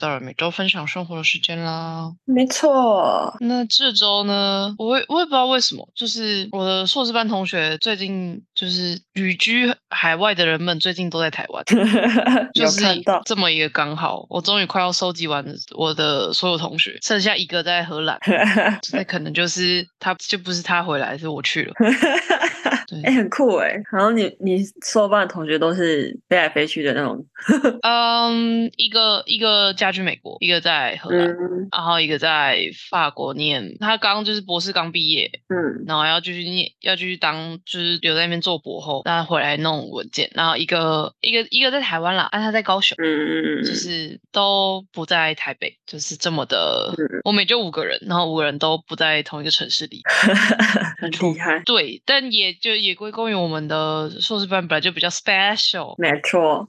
到了每周分享生活的时间啦。没错，那这周呢，我也我也不知道为什么，就是我的硕士班同学最近就是旅居海外的人们最近都在台湾，就是，这么一个刚好，我终于快要收集完我的所有同学，剩下一个在荷兰，那可能就是他就不是他回来，是我去了。对。哎、很酷哎。然后你你硕班的同学都是飞来飞去的那种，嗯，一个一个家居美国，一个在荷兰，嗯。然后一个在法国念，他刚就是博士刚毕业，嗯。然后要继续念，要继续当就是留在那边做博后，然后回来弄文件，然后一个一个一个在台湾啦，啊他在高雄。嗯嗯嗯，就。是都不在台北，就是这么的嗯，我们也就五个人，然后五个人都不在同一个城市里。很厉害，对，但也就也归功于我们的硕士班本来就比较 special，没错，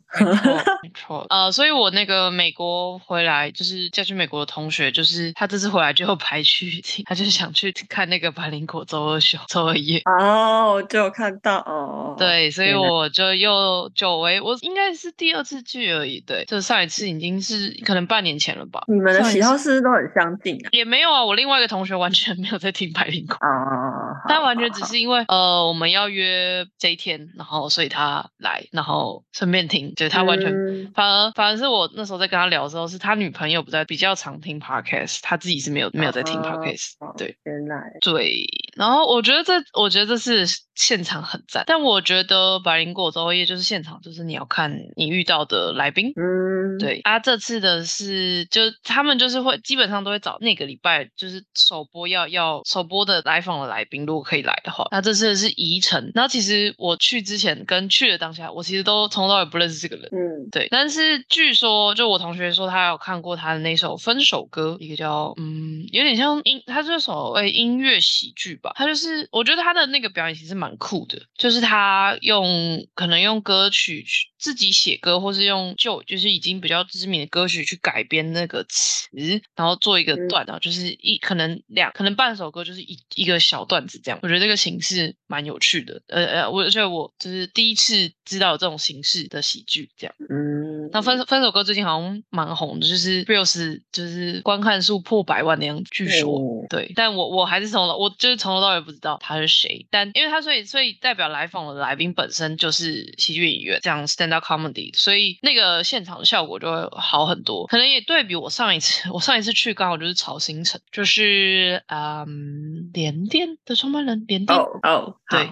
没错。呃，所以我那个美国回来，就是嫁去美国的同学，就是他这次回来就排去听，他就是想去看那个百灵果周二秀、周二夜。哦，我就有看到哦，对，所以我就又久违，我应该是第二次去而已。对，就上一次已经是可能半年前了吧。你们的喜好是不是都很相近啊？也没有啊，我另外一个同学完全没有在听百灵果。哦，他完全只是因为呃我们要约这一天，然后所以他来，然后顺便听，就是他完全、嗯。反而反而是我那时候在跟他聊的时候，是他女朋友不在，比较常听 podcast，他自己是没有没有在听 podcast，、哦对。原来。对，然后我觉得这，我觉得这是现场很赞，但我觉得百灵果周夜就是现场，就是你要看你遇到的来宾，嗯，对啊，这次的是，就他们就是会基本上都会找那个礼拜就是首播要要首播的来访的来宾，如果可以来的话，那这次的是宜城。然后其实我去之前跟去的当下，我其实都从头到尾不认识这个人。嗯对，但是据说，就我同学说，他有看过他的那首《分手歌》，一个叫嗯，有点像音，他是所谓音乐喜剧吧。他就是，我觉得他的那个表演其实蛮酷的，就是他用可能用歌曲去自己写歌，或是用旧就是已经比较知名的歌曲去改编那个词，然后做一个嗯段，然后就是一可能两可能半首歌就是一一个小段子这样。我觉得这个形式蛮有趣的，呃呃，我而且我就是第一次知道这种形式的喜剧这样。嗯，那分分手歌最近好像蛮红的，就是 reels 就是观看数破百万的样子，据说。哦对，但我我还是从头我就是从头到尾不知道他是谁，但因为他所以所以代表来访的来宾本身就是喜剧演员，这样 stand up comedy，所以那个现场的效果就会好很多。可能也对比我上一次，我上一次去刚好就是曹新成，就是嗯联电的创办人联电。哦哦，对好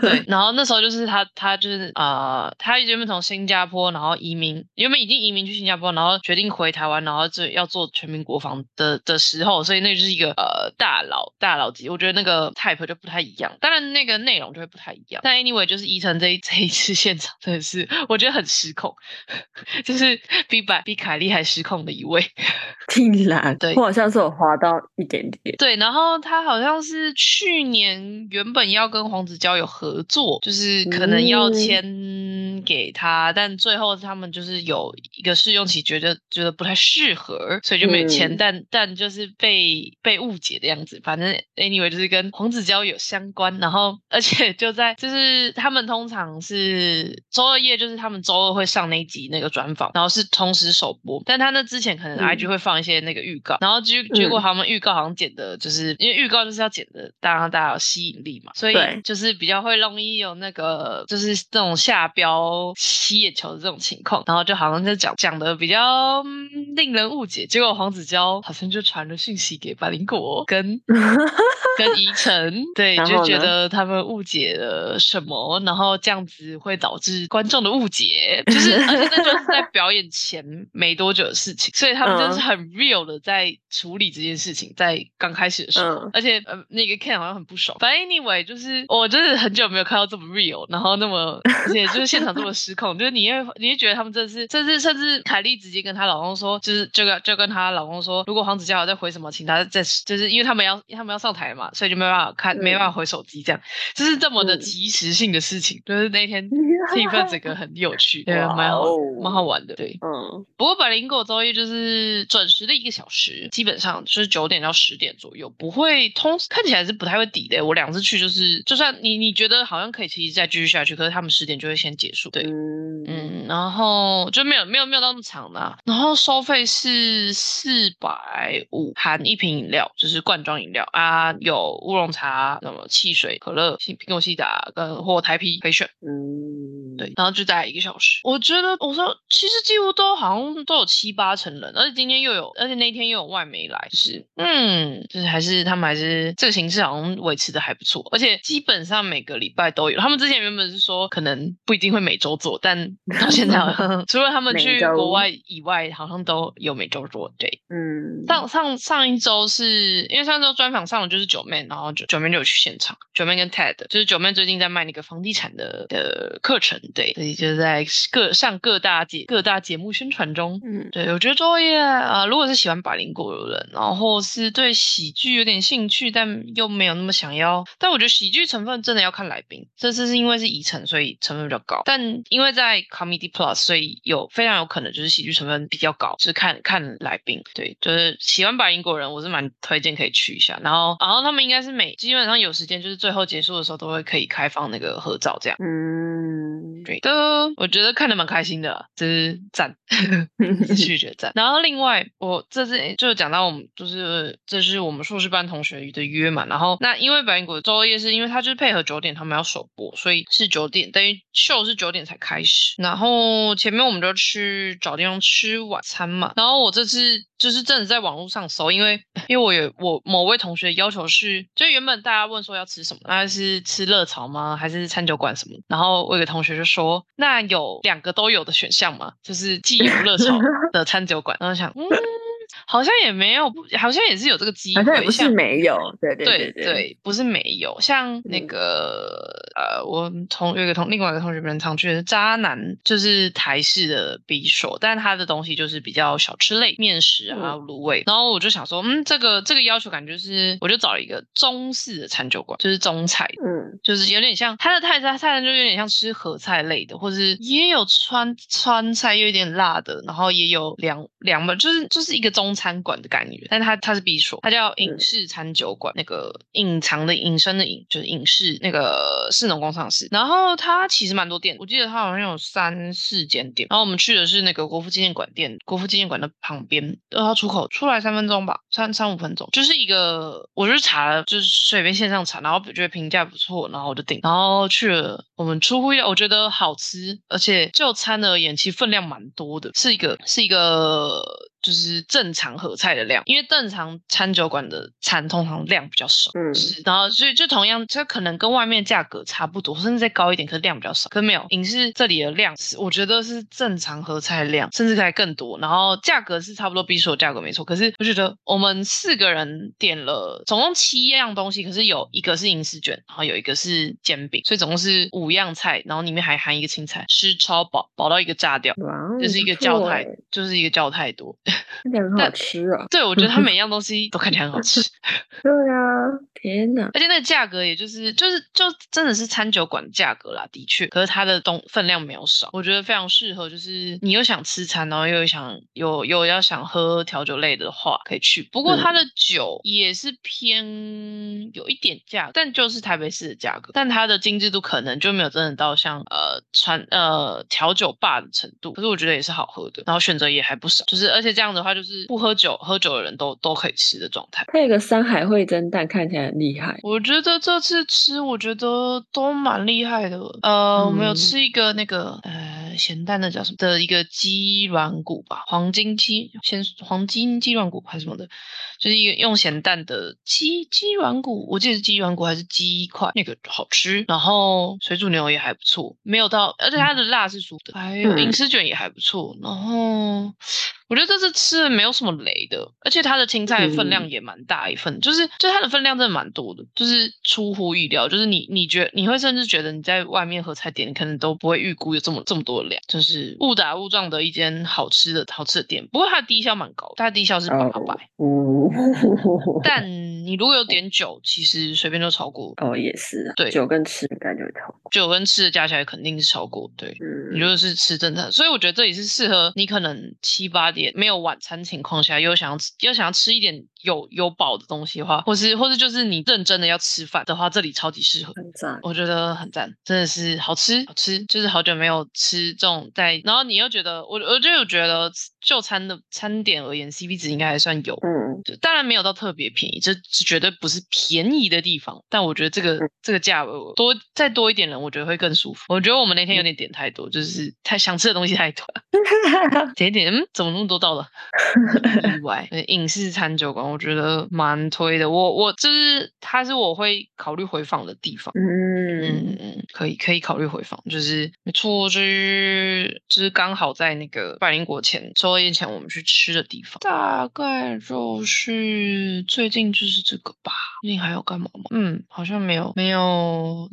对，然后那时候就是他，他就是呃，他原本从新加坡，然后移民，原本已经移民去新加坡，然后决定回台湾，然后就要做全民国防的的时候，所以那就是一个呃大佬大佬级，我觉得那个 type 就不太一样，当然那个内容就会不太一样。但 anyway，就是宜城这一这一次现场真的是我觉得很失控，就是比百比凯莉还失控的一位。竟然，对我好像是有滑到一点点，对，然后他好像是去年原本要跟黄子交有合作，就是可能要嗯。签给他，但最后他们就是有一个试用期，觉得觉得不太适合，所以就没有签。嗯。但但就是被被误解的样子，反正 anyway 就是跟黄子佼有相关，然后而且就在就是他们通常是周二夜，就是他们周二会上那一集那个专访，然后是同时首播，但他那之前可能嗯。IG 会放一些那个预告，然后结结果嗯。他们预告好像剪的，就是因为预告就是要剪的，当然大家有吸引力嘛，所以对就是比较会容易有那个就是这种下标吸眼球的这种情况，然后就好像就讲讲的比较、令人误解，结果黄子佼好像就传了讯息给百灵果跟 跟宜晨，对，就觉得他们误解了什么，然后这样子会导致观众的误解，就是而且那就是在表演前没多久的事情，所以他们就是嗯。很 real 的在处理这件事情，在刚开始的时候，嗯。而且呃那个 Ken 好像很不爽，反正 anyway 就是我我真的很久没有看到这么 real，然后那么而且就是现场这么失控，就是你会你会觉得他们真的是，甚至甚至凯莉直接跟她老公说，就是就跟就跟她老公说，如果黄子佼在回什么，请他再就是因为他们要他们要上台嘛，所以就没办法看，没办法回手机，这样。就是这么的及时性的事情，就是那天 气氛整个很有趣，对，蛮好蛮好玩的，对，嗯。不过百灵果周一就是准时的一个小时，基本上就是九点到十点左右，不会通看起来是不太会抵的。我两次去就是，就算你你觉得好像可以其实再继续下去，可是他们十点就会先结束，对，嗯，然后就没有没有没有到那么长的，然后收费是四百五含一瓶饮料，就是罐装饮料。啊，有乌龙茶、什么汽水、可乐、苹果西打跟或台啤可以选，嗯，对，然后就待一个小时。我觉得我说其实几乎都好像都有七八成人，而且今天又有，而且那天又有外媒来，就是嗯，就是还是他们还是这个形式好像维持的还不错，而且基本上每个礼拜都有。他们之前原本是说可能不一定会每周做，但 到现在 除了他们去国外以外，好像都有每周做。对，嗯，上上上一周是因为上周专访上的就是九妹，然后九九妹就有去现场，九妹跟 Ted，就是九妹最近在卖那个房地产的的课程，对，所以就在各上各大节各大节目宣传中，嗯，对我觉得周夜啊，如果是喜欢百灵果的人，然后是对喜剧有点兴趣，但又没有那么想要，但我觉得喜剧成分真的要看来宾，这次是因为是遗尘，所以成分比较高，但因为在 Comedy Plus，所以有非常有可能就是喜剧成分比较高，就是看看来宾，对，就是喜欢百灵果人，我是蛮推荐可以去一下，然后然后他们应该是每基本上有时间，就是最后结束的时候都会可以开放那个合照这样，嗯，对的，我觉得看的蛮开心的，就是赞，拒绝赞。然后另外我这次就讲到我们就是这是我们硕士班同学的约嘛，然后那因为百灵果周二夜是因为他就是配合九点他们要首播，所以是九点等于秀是九点才开始，然后前面我们就去找地方吃晚餐嘛，然后我这次。就是真的在网络上搜，因为因为我有我某位同学要求是，就原本大家问说要吃什么，那是吃热潮吗，还是餐酒馆什么？然后我有个同学就说，那有两个都有的选项嘛，就是既有热潮 的餐酒馆。然后想，嗯。好像也没有，好像也是有这个机会，好像不是没有，对对对对，不是没有。像那个呃，我同有一个同另外一个同学们常去的渣男，就是台式的匕首，但他的东西就是比较小吃类，面食啊、卤味。然后我就想说，嗯，这个这个要求感觉是，我就找了一个中式的餐酒馆，就是中菜，嗯，就是有点像他的泰餐，泰餐就有点像吃合菜类的，或是也有川川菜，又有点辣的，然后也有凉凉的，就是就是一个。中餐馆的感觉，但它它是 B 所，它叫影视餐酒馆，那个隐藏的隐身的隐就是影视，那个市农工厂市。然后它其实蛮多店，我记得它好像有三四间店。然后我们去的是那个国父纪念馆店，国父纪念馆的旁边，二号出口出来三分钟吧，三三五分钟，就是一个，我就查了，就是随便线上查，然后觉得评价不错，然后我就订，然后去了。我们出乎意料，我觉得好吃，而且就餐而言，其实分量蛮多的，是一个是一个。就是正常合菜的量，因为正常餐酒馆的餐通常量比较少，嗯，是然后所以就同样，它可能跟外面价格差不多，甚至再高一点，可是量比较少。可没有，影视这里的量是我觉得是正常合菜量，甚至还更多。然后价格是差不多，比所价格没错。可是我觉得我们四个人点了总共七样东西，可是有一个是银丝卷，然后有一个是煎饼，所以总共是五样菜，然后里面还含一个青菜，吃超饱，饱到一个炸掉，就是一个叫太，就是一个叫太多。看起来很好吃啊！对，我觉得它每样东西都看起来很好吃。对啊，天哪！而且那个价格，也就是就是就真的是餐酒馆价格啦，的确。可是它的东分量没有少，我觉得非常适合。就是你又想吃餐，然后又想有有要想喝调酒类的话，可以去。不过它的酒也是偏有一点价，但就是台北市的价格。但它的精致度可能就没有真的到像呃传呃调酒吧的程度。可是我觉得也是好喝的，然后选择也还不少。就是而且这样的话。就是不喝酒，喝酒的人都都可以吃的状态。它有个山海味蒸蛋，看起来很厉害。我觉得这次吃，我觉得都蛮厉害的。呃，我们有吃一个那个呃咸蛋的叫什么的一个鸡软骨吧，黄金鸡鲜黄金鸡软骨还是什么的，就是一个用咸蛋的鸡鸡软骨，我记得是鸡软骨还是鸡块，那个好吃。然后水煮牛也还不错，没有到，而且它的辣是熟的。还有银丝卷也还不错。然后。我觉得这次吃的没有什么雷的，而且它的青菜分量也蛮大一份，就是就它的分量真的蛮多的，就是出乎意料，就是你你觉你会甚至觉得你在外面和菜店，你可能都不会预估有这么这么多就是误打误撞的一间好吃的好吃的店。不过它的低消蛮高，它的低消是八百，嗯，但你如果有点酒，其实随便都超过。哦，也是啊，对酒跟吃应该就会超过。酒跟吃的加起来肯定是超过，对。嗯，你就是吃正餐，所以我觉得这也是适合你可能七八点没有晚餐情况下，又想要吃又想要吃一点有有饱的东西的话，或是或是就是你认真的要吃饭的话，这里超级适合。很赞。我觉得很赞，真的是好吃好吃，就是好久没有吃这种在，然后你又觉得我我就有觉得就餐的餐点而言，CP 值应该还算有，嗯，就当然没有到特别便宜，这是绝对不是便宜的地方，但我觉得这个这个价位多再多一点人，我觉得会更舒服。我觉得我们那天有点点太多，就是太想吃的东西太多了，点一点嗯，怎么那么多到了？意外，影视餐酒馆我觉得蛮推的，我我就是它是我会考虑回访的地方。嗯，嗯嗯，可以可以考虑回访，就是没错，就是就是刚好在那个百灵国前周二夜前我们去吃的地方，大概就是最近就是这个吧。最近还有干嘛吗？嗯，好像没有没有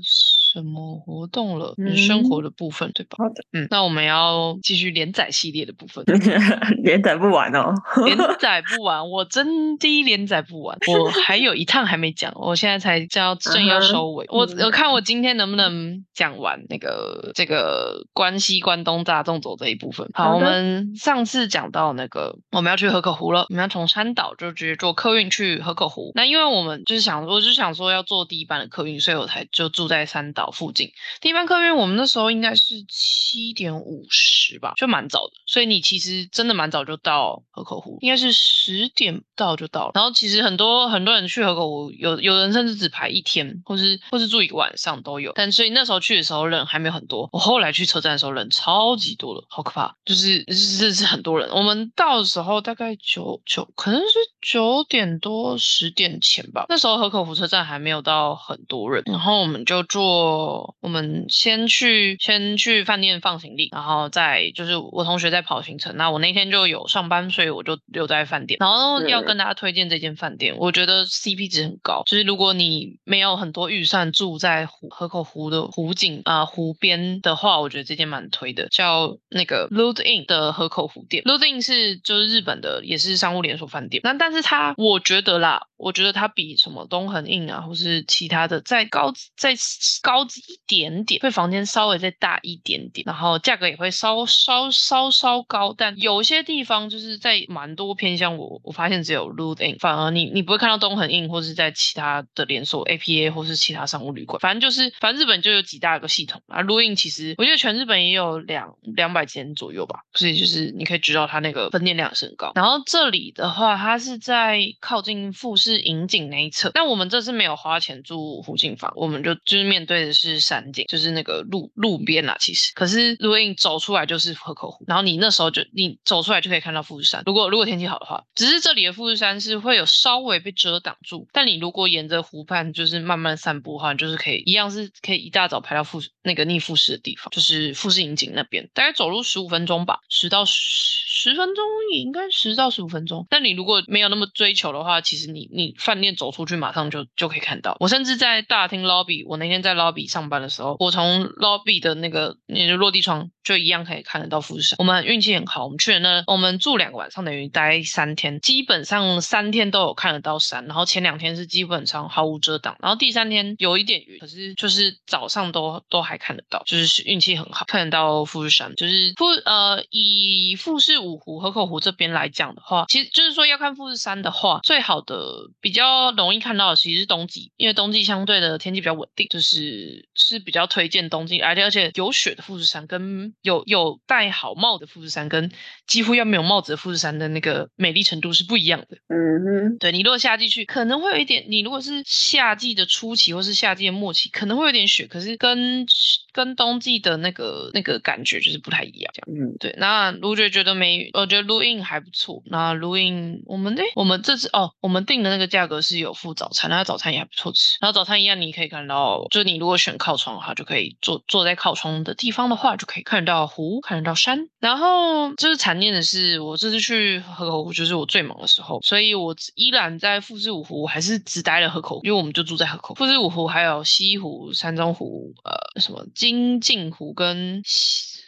什么活动了，嗯生活的部分对吧？好的，嗯，那我们要继续连载系列的部分。连载不完哦。连 载不完，我真第一连载不完，我还有一趟还没讲，我现在才叫正要收尾。我嗯我看我今天能不能讲完那个这个关西关东大众走这一部分。好，好我们上次讲到那个我们要去河口湖了，我们要从山岛就直接坐客运去河口湖。那因为我们就是想，我就想说要坐第一班的客运，所以我才就住在山岛附近。第一班客运我们那时候应该是七点五十吧，就蛮早的，所以你其实真的蛮早就到河口湖，应该是十点到就到了。然后其实很多很多人去河口湖，有有人甚至只排一天，或是或是住一晚上都有。但所以那时候去的时候人还没有很多，我后来去车站的时候人超级多的，好可怕，就是是是很多人。我们到的时候大概九九可能是九点多十点前吧，那时候河口湖车站还没有到很多人，然后我们就坐，我们先去先去饭店放行李，然后再就是我同学在跑行程，那我那天就有上班，所以我就留在饭店。然后要跟大家推荐这间饭店，我觉得 CP 值很高，就是如果你没有很多预算住在湖河口湖的湖景啊、湖边的话，我觉得这间蛮推的，叫那个 Loot Inn 的河口湖店。Loot Inn 是就是日本的，也是商务连锁饭店。那但是它我觉得啦，我觉得它比什么东恒印啊，或是其他的再高再高一点点，会房间稍微再大一点点，然后价格也会稍稍稍稍高，但有些地方就是在蛮多偏向我我发现只有 Loot In，反而你你不会看到东恒印或是在其他的连锁 APA 或是其他商务旅馆，反正就是反正日本就有几大个系统啊，Loot In 其实我觉得全日本也有两两百间左右吧，所以就是你可以知道它那个分店量是很高。然后这里的话，它是在靠近富士是引景那一侧，但我们这次没有花钱住湖景房，我们就就是面对的是山景，就是那个路路边啦。其实，可是如果你走出来就是河口湖，然后你那时候就你走出来就可以看到富士山。如果如果天气好的话，只是这里的富士山是会有稍微被遮挡住，但你如果沿着湖畔就是慢慢散步的话，就是可以一样是可以一大早排到富士那个逆富士的地方，就是富士引景那边，大概走路十五分钟吧，十到十。十分钟也应该十到十五分钟，但你如果没有那么追求的话，其实你你饭店走出去马上就就可以看到。我甚至在大厅 lobby，我那天在 lobby 上班的时候，我从 lobby 的那个那个落地窗就一样可以看得到富士山。我们运气很好，我们去了那我们住两个晚上，等于待三天，基本上三天都有看得到山。然后前两天是基本上毫无遮挡，然后第三天有一点云，可是就是早上都都还看得到，就是运气很好，看得到富士山。就是富呃以富士五湖、河口湖这边来讲的话，其实就是说要看富士山的话，最好的比较容易看到的其实是冬季，因为冬季相对的天气比较稳定，就是是比较推荐冬季，而且而且有雪的富士山跟有有戴好帽的富士山跟几乎要没有帽子的富士山的那个美丽程度是不一样的。嗯哼，对你如果夏季去，可能会有一点；你如果是夏季的初期或是夏季的末期，可能会有点雪，可是跟跟冬季的那个那个感觉就是不太一样。这样嗯，对，那卢觉觉得没，我觉得录音还不错。那录音我们诶，我们这次哦，我们订的那个价格是有附早餐，那早餐也还不错吃。然后早餐一样，你可以看到，就你如果选靠窗的话，就可以坐坐在靠窗的地方的话，就可以看得到湖，看得到山。然后就是残念的是，我这次去河口湖就是我最忙的时候，所以我依然在富士五湖还是只待了河口，因为我们就住在河口。富士五湖还有西湖、山中湖，呃，什么金镜湖跟。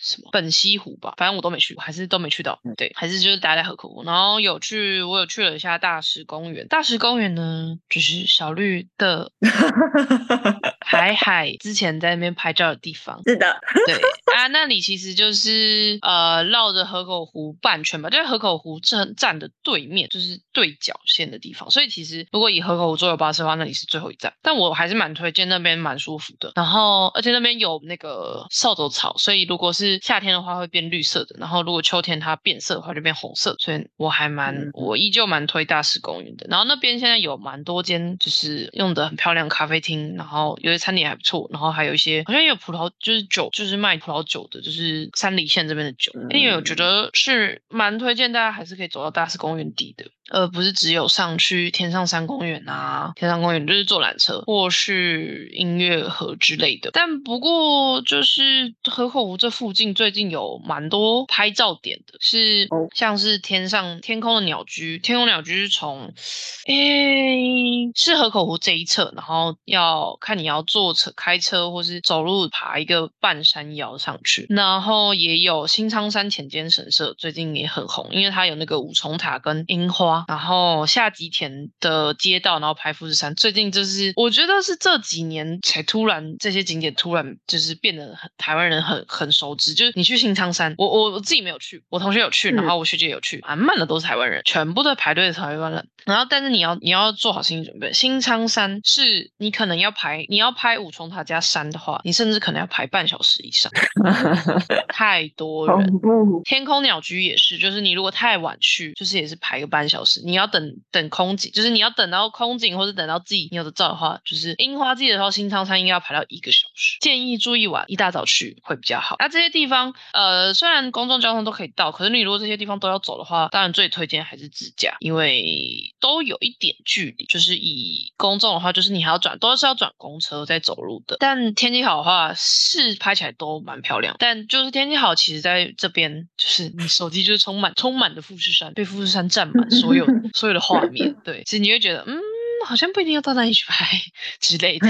什么本溪湖吧，反正我都没去过，还是都没去到。对，还是就是待在河口湖，然后有去，我有去了一下大石公园。大石公园呢，就是小绿的 海海之前在那边拍照的地方。是的，对啊，那里其实就是呃绕着河口湖半圈吧，就是河口湖站站的对面，就是对角线的地方。所以其实如果以河口湖坐巴士的话，那里是最后一站。但我还是蛮推荐那边，蛮舒服的。然后而且那边有那个扫帚草，所以如果是夏天的话会变绿色的，然后如果秋天它变色的话就变红色，所以我还蛮我依旧蛮推大石公园的。然后那边现在有蛮多间就是用的很漂亮咖啡厅，然后有些餐点还不错，然后还有一些好像也有葡萄就是酒，就是卖葡萄酒的，就是三里线这边的酒。因为我觉得是蛮推荐大家还是可以走到大石公园底的，而不是只有上去天上山公园啊，天上公园就是坐缆车或是音乐盒之类的。但不过就是河口湖这附近。最近有蛮多拍照点的，是像是天上天空的鸟居，天空鸟居是从诶是河口湖这一侧，然后要看你要坐车、开车或是走路爬一个半山腰上去。然后也有新仓山浅间神社，最近也很红，因为它有那个五重塔跟樱花。然后下吉田的街道，然后拍富士山，最近就是我觉得是这几年才突然这些景点突然就是变得很台湾人很很熟知。就是你去新仓山，我我我自己没有去，我同学有去，然后我学姐有去，满满的都是台湾人，全部都排队的台湾人。然后，但是你要你要做好心理准备，新仓山是你可能要排，你要拍五重塔加山的话，你甚至可能要排半小时以上，太多人。天空鸟居也是，就是你如果太晚去，就是也是排个半小时，你要等等空景，就是你要等到空景或者等到自己你有的照的话，就是樱花季的时候，新仓山应该要排到一个小时。建议住一晚，一大早去会比较好。那这些地方，呃，虽然公众交通都可以到，可是你如果这些地方都要走的话，当然最推荐还是自驾，因为都有一点距离。就是以公众的话，就是你还要转，都是要转公车再走路的。但天气好的话，是拍起来都蛮漂亮。但就是天气好，其实在这边就是你手机就是充满充满的富士山，被富士山占满所有 所有的画面。对，其实你会觉得，嗯。好像不一定要到那里去拍 之类的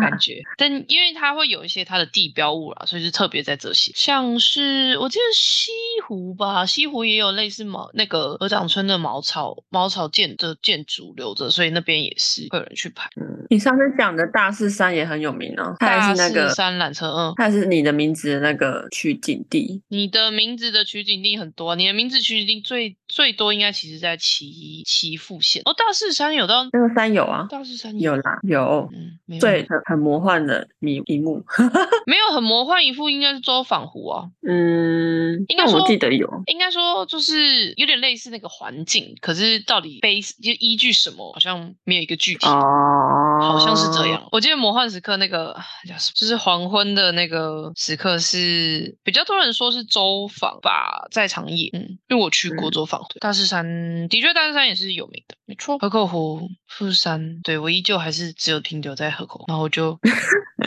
感觉，但因为它会有一些它的地标物啦，所以就特别在这些，像是我记得西湖吧，西湖也有类似茅那个鹅掌村的茅草茅草建的建筑留着，所以那边也是会有人去拍。你上次讲的大势山也很有名哦，大势山缆车，嗯，它是你的名字的那个取景地。你的名字的取景地很多，你的名字取景地最最多应该其实在岐岐阜县哦，大势山有到那个山。有啊，大势山有啦，有，嗯，对，很很魔幻的一一幕，没有很魔幻一幕，应该是周访湖啊，嗯，应该说我记得有，应该说就是有点类似那个环境，可是到底背就依据什么，好像没有一个具体，哦，好像是这样。我记得魔幻时刻那个叫什么，就是黄昏的那个时刻是比较多人说是周访吧，在长野，嗯，因为我去过周访，对，大势山的确大势山也是有名的，没错，河口湖。富士山，对我依旧还是只有停留在河口，然后我就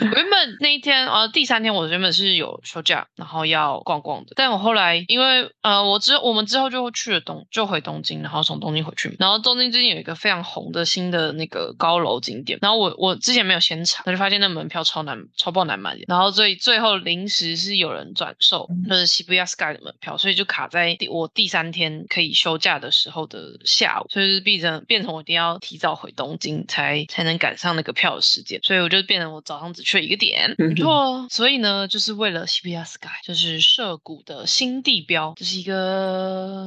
原本那一天呃第三天我原本是有休假，然后要逛逛的，但我后来因为呃我之我们之后就去了东就回东京，然后从东京回去，然后东京最近有一个非常红的新的那个高楼景点，然后我我之前没有先查，我就发现那门票超难超爆难买，然后所以最后临时是有人转售，就是西布亚 sky 的门票，所以就卡在第我第三天可以休假的时候的下午，所以变成变成我一定要提早。回东京才才能赶上那个票的时间，所以我就变成我早上只去了一个点，没错。所以呢，就是为了 c b s Sky，就是涉谷的新地标，这是一个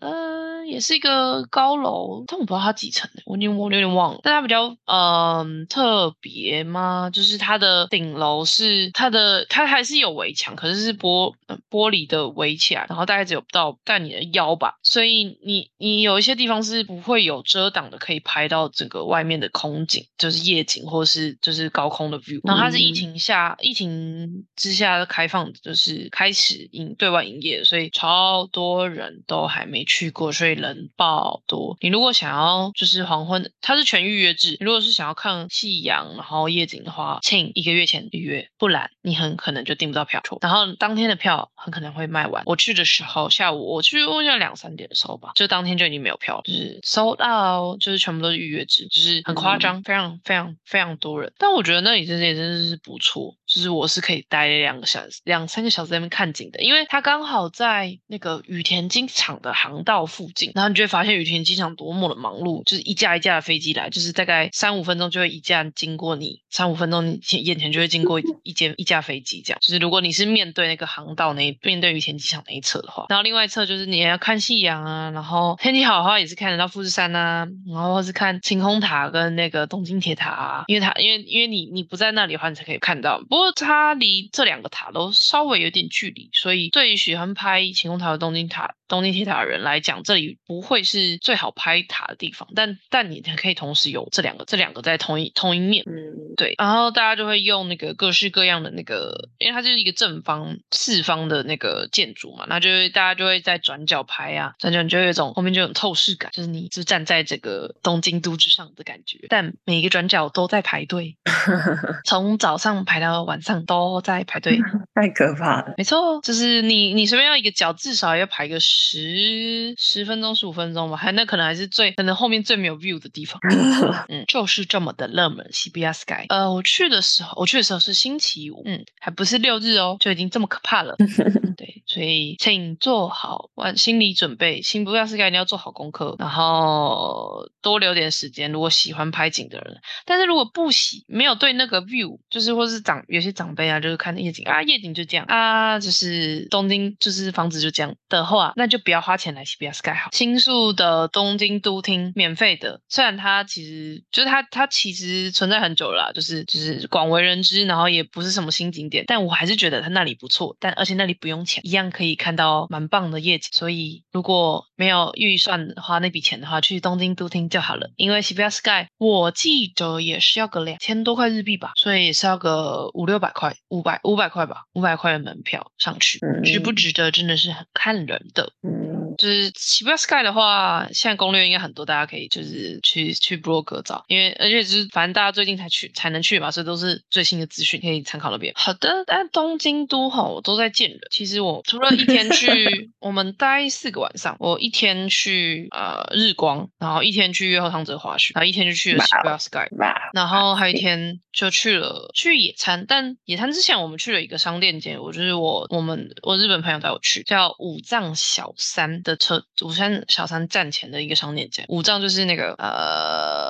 呃，也是一个高楼，但我不知道它几层，我已经我有点忘了。但它比较嗯特别吗？就是它的顶楼是它的，它还是有围墙，可是是玻玻璃的围起来，然后大概只有到在你的腰吧，所以你你有一些地方是不会有遮挡的，可以拍到。整个外面的空景就是夜景，或是就是高空的 view。它是疫情下疫情之下开放，就是开始营对外营业，所以超多人都还没去过，所以人爆多。你如果想要就是黄昏，它是全预约制，如果是想要看夕阳然后夜景的话，请一个月前预约，不然你很可能就订不到票。然后当天的票很可能会卖完。我去的时候下午我去问一下两三点的时候吧，就当天就已经没有票，就是 sold out，就是全部都是预约制，就是很夸张，非常非常非常多人。但我觉得那里真的真的是不错。就是我是可以待两个小时、两三个小时在那边看景的，因为它刚好在那个羽田机场的航道附近，然后你就会发现羽田机场多么的忙碌，就是一架一架的飞机来，就是大概三五分钟就会一架经过你，三五分钟你眼前就会经过 一间一架飞机这样。就是如果你是面对那个航道那面对羽田机场那一侧的话，然后另外一侧就是你要看夕阳啊，然后天气好的话也是看得到富士山啊，然后或是看晴空塔跟那个东京铁塔啊，因为它因为因为你你不在那里的话，你才可以看到。不不过它离这两个塔都稍微有点距离，所以最喜欢拍晴空塔和东京塔、东京铁塔的人来讲，这里不会是最好拍塔的地方。但但你可以同时有这两个，这两个在同一同一面，嗯，对。然后大家就会用那个各式各样的那个，因为它就是一个正方四方的那个建筑嘛，那就会大家就会在转角拍啊，转角你就有一种后面就有透视感，就是你是站在这个东京都之上的感觉。但每一个转角都在排队，从早上排到晚上。都在排队，太可怕了。没错，就是你你随便要一个角，至少要排个十十十分钟、十五分钟吧。还那可能还是最可能后面最没有 view 的地方。嗯，就是这么的热门。西比亚 sky，呃，我去的时候，我去的时候是星期五，嗯，还不是六日哦，就已经这么可怕了。对，所以请做好完心理准备，新不亚 sky 一定要做好功课，然后多留点时间。如果喜欢拍景的人，但是如果不喜没有对那个 view，就是或是长有些长辈啊，就是看夜景啊，夜景就这样啊，就是东京就是房子就这样的话，那就不要花钱来 Sky 好。新宿的东京都厅免费的，虽然它其实就是它它其实存在很久了，就是就是广为人知，然后也不是什么新景点，但我还是觉得它那里不错，但而且那里不用钱，一样可以看到蛮棒的夜景。所以如果没有预算花那笔钱的话，去东京都厅就好了。因为 Sky 我记得也是要个两千多块日币吧，所以也是要个五六百块。五百五百块吧，五百块的门票上去，值不值得真的是很看人的。Mm. 就是喜不 sky 的话，现在攻略应该很多，大家可以就是去去布洛格找，因为而且就是反正大家最近才去才能去嘛，所以都是最新的资讯可以参考那边。好的，但东京都哈，我都在见人。其实我除了一天去，我们待四个晚上，我一天去呃日光，然后一天去月后汤泽滑雪，然后一天就去了喜不 sky，然后还有一天就去了去野餐。但野餐之前，我们去了一个商店街，我就是我我们我日本朋友带我去，叫五藏小山。的车，五山小山站前的一个商店街，五藏就是那个呃。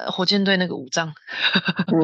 呃，火箭队那个五藏，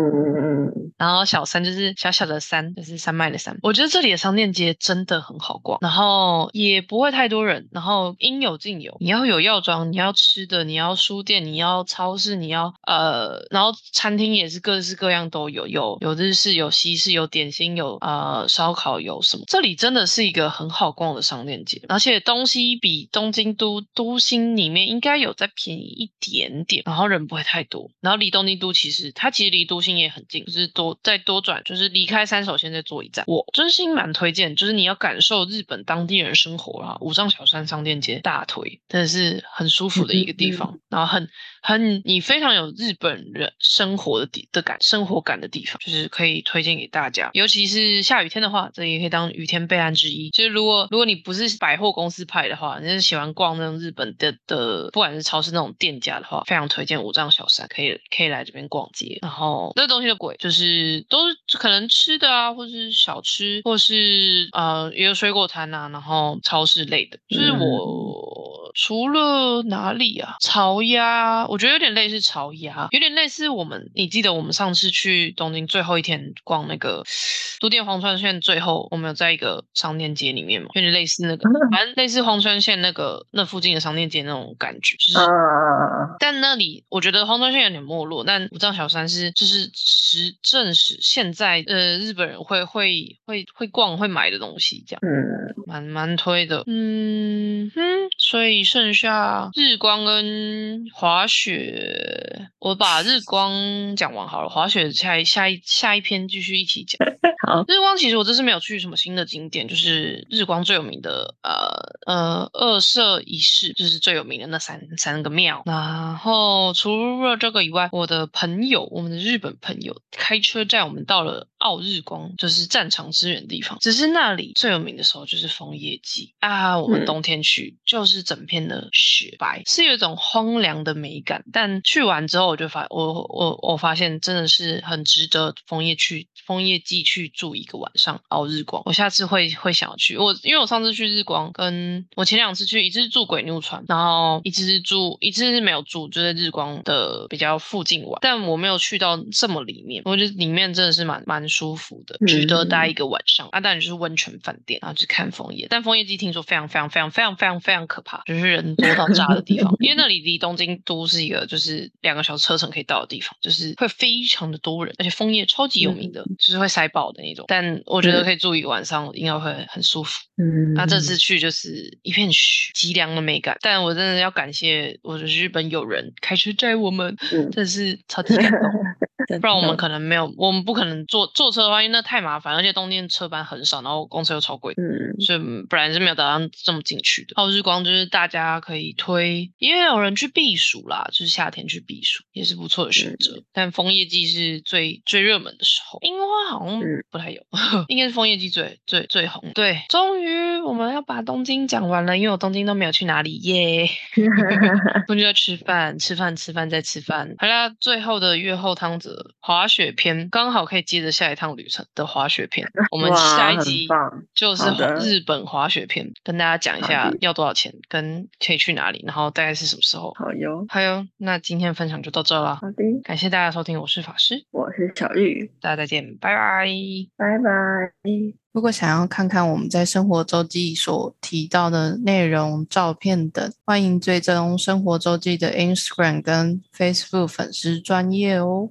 然后小山就是小小的山，就是山脉的山。我觉得这里的商店街真的很好逛，然后也不会太多人，然后应有尽有。你要有药妆，你要吃的，你要书店，你要超市，你要呃，然后餐厅也是各式各样都有，有有日式，有西式，有点心，有呃烧烤，有什么？这里真的是一个很好逛的商店街，而且东西比东京都都心里面应该有再便宜一点点，然后人不会太多。然后离东京都其实它其实离都心也很近，就是多再多转，就是离开三手线再坐一站。我真心蛮推荐，就是你要感受日本当地人生活啊，五藏小山商店街大推，真的是很舒服的一个地方，然后很很你非常有日本人生活的地的感生活感的地方，就是可以推荐给大家。尤其是下雨天的话，这也可以当雨天备案之一。就是如果如果你不是百货公司派的话，你是喜欢逛那种日本的的，不管是超市那种店家的话，非常推荐五藏小山。可以可以来这边逛街，然后那东西的贵，就是都是可能吃的啊，或是小吃，或是呃也有水果摊啊，然后超市类的，就是我除了哪里啊，潮鸭，我觉得有点类似潮鸭，有点类似我们，你记得我们上次去东京最后一天逛那个都电荒川线，最后我们有在一个商店街里面嘛，有点类似那个，反正类似荒川线那个那附近的商店街那种感觉，就是，但那里我觉得荒川线。有点没落，但五藏小山是就是实证实现在呃日本人会会会会逛会买的东西，这样，嗯，蛮蛮推的，嗯哼，所以剩下日光跟滑雪。我把日光讲完好了，滑雪下一下一下一篇继续一起讲。好，日光其实我这次没有去什么新的景点，就是日光最有名的呃呃二社一市，就是最有名的那三三个庙。然后除了这个以外，我的朋友，我们的日本朋友开车载我们到了奥日光，就是战场支援的地方。只是那里最有名的时候就是枫叶季啊，我们嗯冬天去就是整片的雪白，是有一种荒凉的美感。但去完之后，我就发我我我发现真的是很值得枫叶去枫叶季去住一个晚上熬日光。我下次会会想要去，我因为我上次去日光，跟我前两次去，一次是住鬼怒川，然后一次是住一次是没有住，就在日光的比较附近玩，但我没有去到这么里面，我觉得里面真的是蛮蛮舒服的，值得待一个晚上。啊，当然就是温泉饭店，然后去看枫叶，但枫叶季听说非常非常非常非常非常非常可怕，就是人多到炸的地方，因为那里离东京都是一个就是两个小时车程可以到的地方，就是会非常的多人，而且枫叶超级有名的，就是会塞爆的那种。但我觉得可以住一个晚上，应该会很舒服。嗯，那这次去就是一片雪，极凉的美感。但我真的要感谢我的日本友人开车载我们，嗯真的是超级感动。真不然我们可能没有，我们不可能坐坐车的话，因为那太麻烦，而且冬天车班很少，然后公车又超贵。嗯所以本来是没有打算这么进去的。奥日光就是大家可以推，因为有人去避暑啦，就是夏天去避暑也是不错的选择。但枫叶季是最最热门的时候，樱花好像嗯不太有，应该是枫叶季最最最红。对，终于我们要把东京讲完了，因为我东京都没有去哪里耶。东京在吃饭，吃饭，吃饭再吃饭。好啦，最后的月后汤泽滑雪篇刚好可以接着下一趟旅程的滑雪篇。我们下一集就是日本滑雪篇，跟大家讲一下要多少钱，跟可以去哪里，然后大概是什么时候。好哟，还有，那今天分享就到这了，好的，感谢大家收听，我是法师，我是小玉，大家再见，拜拜。拜拜。如果想要看看我们在生活周记所提到的内容、照片等，欢迎追踪生活周记的 Instagram 跟 Facebook 粉丝专业哦。